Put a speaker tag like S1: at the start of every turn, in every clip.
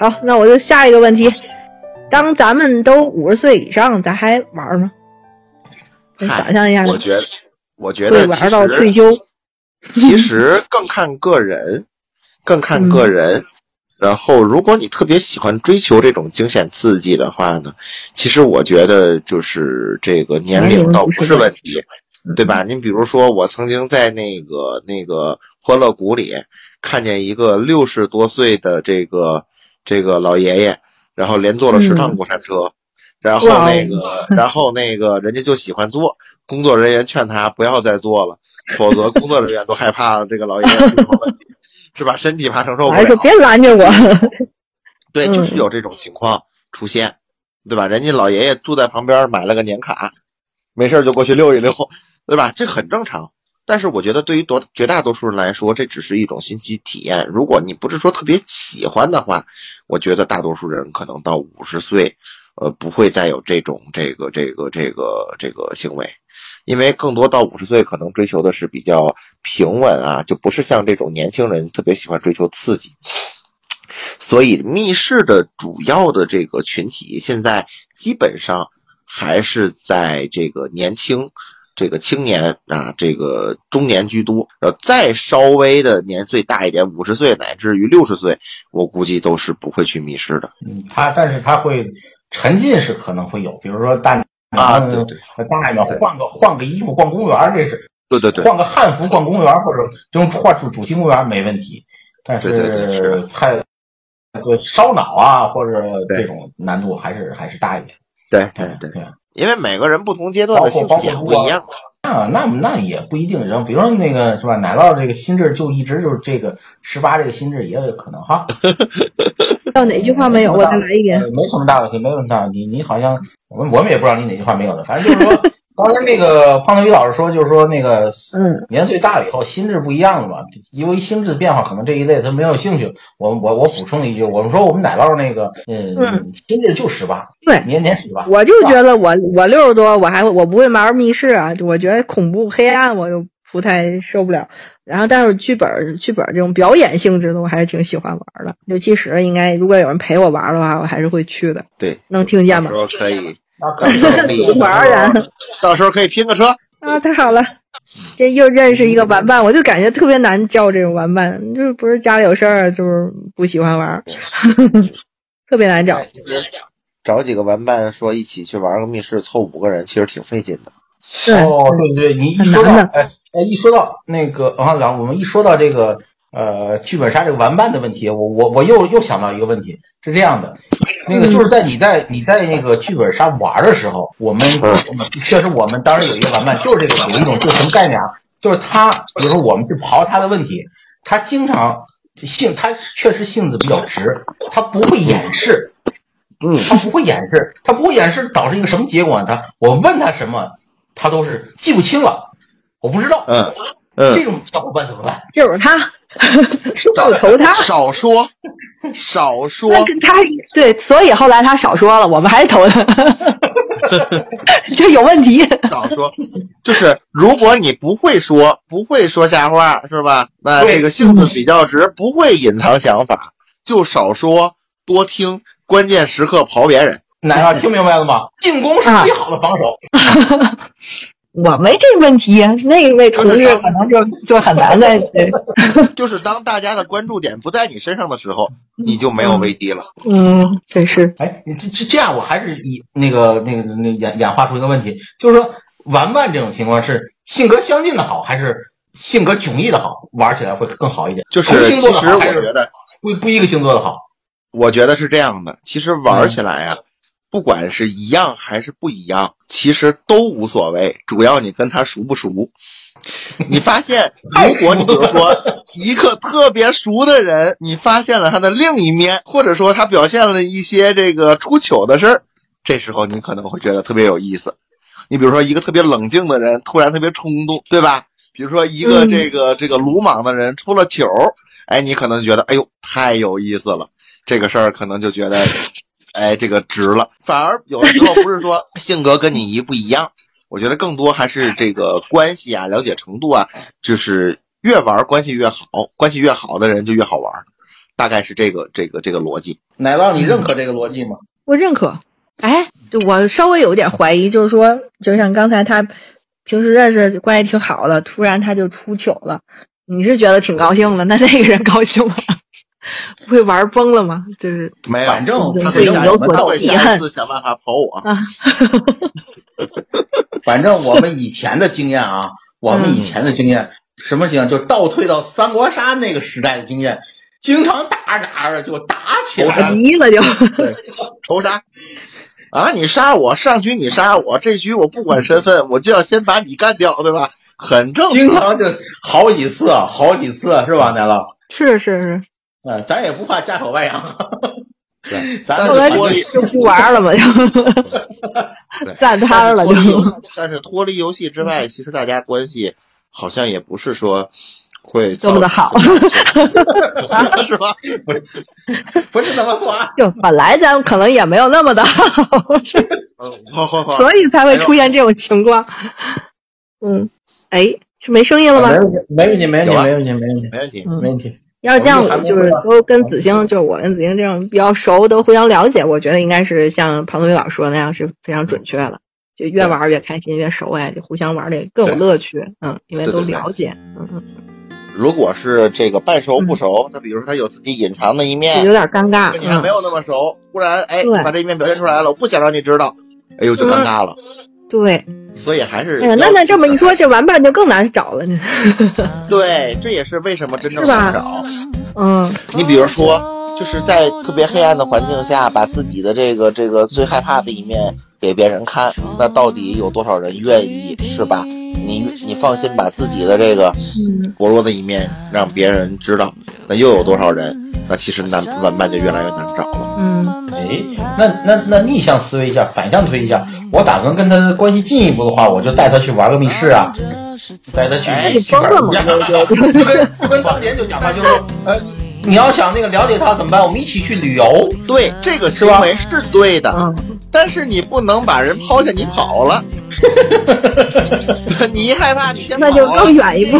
S1: 好，那我就下一个问题：当咱们都五十岁以上，咱还玩吗？你想象一下，
S2: 我觉得，我觉得其
S1: 玩到退
S2: 实
S1: 休。
S2: 其实更看个人，更看个
S1: 嗯
S2: 人。然后，如果你特别喜欢追求这种惊险刺激的话呢，其实我觉得就是这个年
S1: 年龄
S2: 龄倒不
S1: 不是问
S2: 是问题，对吧？您比如说，我曾经在那个那个欢乐谷里看见一个六十多岁的这个这个老爷爷，然后连坐了十趟
S1: 嗯
S2: 过山车，然后那个 然后那个人家就喜欢坐，工作人员劝他不要再坐了，否则工作人员都害怕这个老爷爷出什么问题，是吧？身体怕承受不了。
S1: 还说别拦着我。
S2: 对，
S1: 嗯
S2: 就是有这种情况出现，对吧？人家老爷爷住在旁边买了个年卡，没事就过去溜一溜，对吧？这很正常。但是我觉得对于多绝大多数人来说，这只是一种新奇体验。如果你不是说特别喜欢的话，我觉得大多数人可能到五十岁，呃，不会再有这种这个这个这个这个行为，因为更多到五十岁可能追求的是比较平稳啊，就不是像这种年轻人特别喜欢追求刺激。所以密室的主要的这个群体，现在基本上还是在这个年轻、这个青年啊，这个中年居多。呃，再稍微的年岁大一点，五十岁乃至于六十岁，我估计都是不会去密室的。
S3: 嗯，他但是他会沉浸式可能会有，比如说大
S2: 啊对对
S3: 大奶奶换个换个衣服逛公园儿，这是
S2: 对对对，
S3: 换个汉服逛公园儿，或者这种换主主题公园没问题，但
S2: 对对对是
S3: 是太这烧脑啊，或者这种难度还是还是大一点。
S2: 对对对，
S3: 对
S2: 因为每个人不同阶段的兴趣也不一样。
S3: 啊，那那也不一定。然后比如说那个是吧，奶酪这个心智就一直就是这个十八这个心智也有可能哈。
S1: 到哪句话没有？我再来一遍。
S3: 呃没什么大问题，没什么大问题。你好像我们我们也不知道你哪句话没有的，反正就是说，刚才那个胖头鱼老师说，就是说那个
S1: 嗯，
S3: 年岁大了以后心智不一样了嘛，因为心智的变化，可能这一类他没有兴趣。我我我补充一句，我们说我们奶酪那个嗯
S1: 嗯
S3: 心智就十八，
S1: 对
S3: 年年十八。
S1: 我就觉得我我六十多，我还我不会玩密室啊，我觉得恐怖黑暗我就不太受不了。然后，但是剧本剧本这种表演性质的，我还是挺喜欢玩的。六七十应该如果有人陪我玩的话，我还是会去的。
S2: 对，
S1: 能听见吗
S2: 到时？候可以，
S3: 那可以
S2: 可以
S1: 玩儿啊
S2: 到时候可以拼个车。
S1: 啊，太好了！这又认识一个玩伴，我就感觉特别难叫这种玩伴，就是不是家里有事儿，就是不喜欢玩儿，特别难找。
S2: 其实找几个玩伴说一起去玩个密室，凑五个人，其实挺费劲的。
S1: 对，
S3: 哦，对对，你一说到哎哎，一说到那个啊，然后我们一说到这个呃剧本杀这个玩伴的问题，我我我又又想到一个问题，是这样的，那个就是在你在你在那个剧本杀玩的时候，我们确实我们当时有一个玩伴，就是这个有一种就什么概念啊？就是他，比如说我们去刨他的问题，他经常性他确实性子比较直，他不会掩饰，
S2: 嗯，
S3: 他不会掩饰，他不会掩饰，导致一个什么结果呢？他我问他什么，他都是记不清了，我不知道。
S2: 嗯嗯，
S3: 这种小伙伴怎么办？
S1: 就是他，就投他。
S2: 少说，少说。
S1: 跟他对，所以后来他少说了，我们还是投他，这有问题。
S2: 少说，就是如果你不会说，不会说瞎话，是吧？那这个性子比较直，不会隐藏想法，就少说，多听，关键时刻刨别人。
S3: 奶酪听明白了吗？进攻是最好的防守。
S1: 我没这问题，那位同事可能就就很难的。对
S2: 就是当大家的关注点不在你身上的时候，你就没有危机了。
S1: 嗯，真是。
S3: 哎，你这这这样，我还是以那个那个那演演化出一个问题，就是说玩伴这种情况是性格相近的好，还是性格迥异的好？玩起来会更好一点。
S2: 就是
S3: 同星
S2: 其实
S3: 座的好，还是
S2: 我觉得，
S3: 不不一个星座的好？
S2: 我觉得是这样的。其实玩起来呀、不管是一样还是不一样，其实都无所谓，主要你跟他熟不熟。你发现，如果你比如说一个特别熟的人，你发现了他的另一面，或者说他表现了一些这个出糗的事儿，这时候你可能会觉得特别有意思。你比如说一个特别冷静的人，突然特别冲动，对吧？比如说一个这个这个鲁莽的人出了糗，哎，你可能觉得哎呦太有意思了，这个事儿可能就觉得，哎，这个值了。反而有的时候不是说 性格跟你一不一样。我觉得更多还是这个关系啊，了解程度啊，就是越玩关系越好，关系越好的人就越好玩，大概是这个这个这个逻辑。
S3: 奶酪，你认可这个逻辑吗？
S1: 我认可。哎，我稍微有点怀疑，就是说，就像刚才他平时认识关系挺好的，突然他就出糗了，你是觉得挺高兴的？那那个人高兴吗？不 会玩崩了吗？就是
S2: 没有，
S3: 反正
S2: 他
S1: 会有所
S2: 遗憾，想办法跑我。
S3: 反正我们以前的经验啊，我们以前的经验，什么经验？就倒退到三国杀那个时代的经验，经常打着打着就打起来了，
S1: 急了就
S2: 仇杀啊！你杀我，上局你杀我，这局我不管身份，我就要先把你干掉，对吧？很正常，
S3: 经常就好几次，好几次是吧，奶酪？
S1: 是是是，
S3: 呃，咱也不怕家丑外扬。
S2: 对，
S3: 咱
S1: 后来就不玩了嘛，就 散摊了就。
S2: 但是脱离游戏之外，其实大家关系好像也不是说会
S1: 这么的好，
S2: 是吧？
S3: 不是，不是那么说。
S1: 就本来咱可能也没有那么的好，
S2: 嗯，好好好，
S1: 所以才会出现这种情况。嗯，哎，是没声音了吗？
S3: 没问题，没问题，没问题，没问题，没问题，
S2: 没问题，
S3: 没问题。
S1: 要是这样子，就是都跟子星，就是我跟子星这种比较熟，都互相了解，我觉得应该是像庞同学老师说的那样是非常准确了。就越玩越开心，越熟哎，就互相玩的更有乐趣。嗯，因为都了解。嗯嗯。
S2: 如果是这个半熟不熟，那比如说他有自己隐藏的一面，
S1: 有点尴尬。
S2: 跟你还没有那么熟，忽然哎把这一面表现出来了，我不想让你知道，哎呦就尴尬了。
S1: 对。
S2: 所以还是
S1: 哎呀，那那这么一说，这玩伴就更难找了呢。
S2: 对，这也是为什么真正难找。
S1: 嗯，
S2: 你比如说，就是在特别黑暗的环境下，把自己的这个这个最害怕的一面给别人看，那到底有多少人愿意，是吧？你你放心把自己的这个薄弱的一面让别人知道，那又有多少人？那其实难玩伴就越来越难找了。
S1: 嗯，
S3: 哎，那那那逆向思维一下，反向推一下，我打算跟他关系进一步的话，我就带他去玩个密室啊，带他去剧本一样，就跟就跟当年就讲话，就是呃，你要想那个了解他怎么办？我们一起去旅游。
S2: 对，这个行为是对的，但是你不能把人抛下，你跑了。你一害怕，你先
S1: 那就更远一步，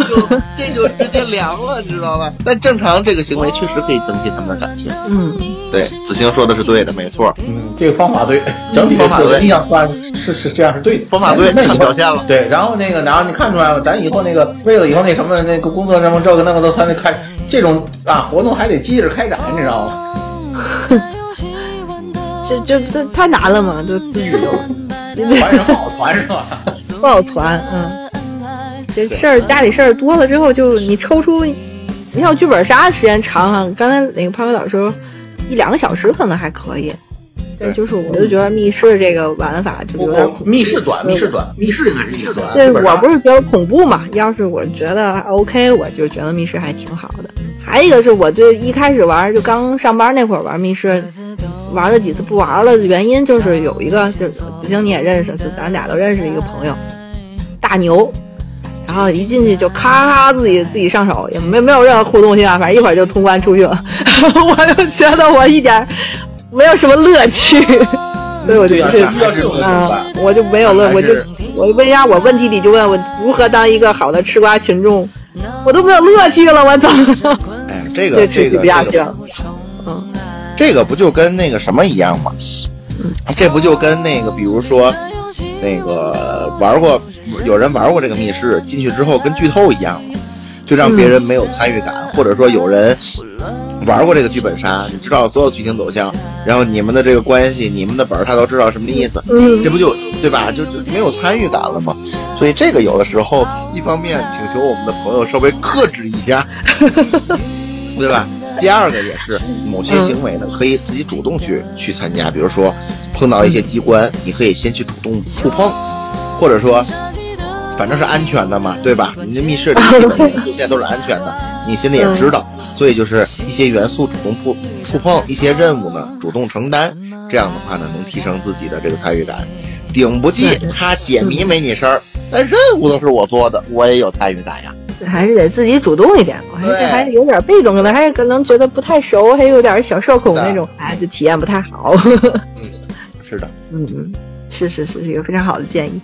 S2: 这就直接凉了，你知道吧？但正常这个行为确实可以增进他们的感情。
S1: 嗯，
S2: 对，子星说的是对的，没错。
S3: 嗯，这个方法对，整体
S2: 方法对，
S3: 印象算是是这样是对的，
S2: 方法对，
S3: 那以后
S2: 表现了。
S3: 对，然后那个，然后你看出来了，咱以后那个为了以后那什么那个工作什么这个那个都他那开这种啊活动还得接着开展，你知道吗？
S1: 这这这太难了嘛，这自己都
S3: 不 好 传是吧？
S1: 不好传，嗯，这事儿家里事儿多了之后，就你抽出，你像剧本杀时间长哈，刚才那个潘哥老师说一两个小时可能还可以，对，就是我就觉得密室这个玩法就有点
S3: 密室短，密室短，密室应该是密室短。
S1: 对我不是觉得恐怖嘛，要是我觉得 OK，我就觉得密室还挺好的。还有一个是我就一开始玩就刚上班那会儿玩密室，玩了几次不玩了的原因就是有一个就子星你也认识，就咱俩都认识一个朋友，大牛，然后一进去就咔咔自己自己上手，也没没有任何互动性啊，反正一会儿就通关出去了，我就觉得我一点没有什么乐趣，所以我就
S3: 是
S1: 啊，我就没有乐，我就我问一下我问题里就问我如何当一个好的吃瓜群众。我都没有乐趣了，我操！
S2: 哎，这个这个
S1: 这个。嗯，
S2: 这个不就跟那个什么一样吗？这不就跟那个，比如说，那个玩过，有人玩过这个密室，进去之后跟剧透一样吗？就让别人没有参与感，或者说有人玩过这个剧本杀，你知道所有剧情走向，然后你们的这个关系，你们的本他都知道什么意思，这不就对吧？就就没有参与感了吗？所以这个有的时候，一方面请求我们的朋友稍微克制一下，对吧？第二个也是某些行为呢，可以自己主动去去参加，比如说碰到一些机关，你可以先去主动触碰，或者说，反正是安全的嘛，对吧？你这密室里基本上现在都是安全的，你心里也知道。所以就是一些元素主动触触碰，一些任务呢主动承担，这样的话呢能提升自己的这个参与感。顶不济他解谜没你事儿，但任务都是我做的，我也有参与感呀。
S1: 还是得自己主动一点，我这还是有点被动，可能还是可能觉得不太熟，还有点小社恐那种，哎，就体验不太好。
S2: 嗯，是的，
S1: 嗯，是是是，是一个非常好的建议。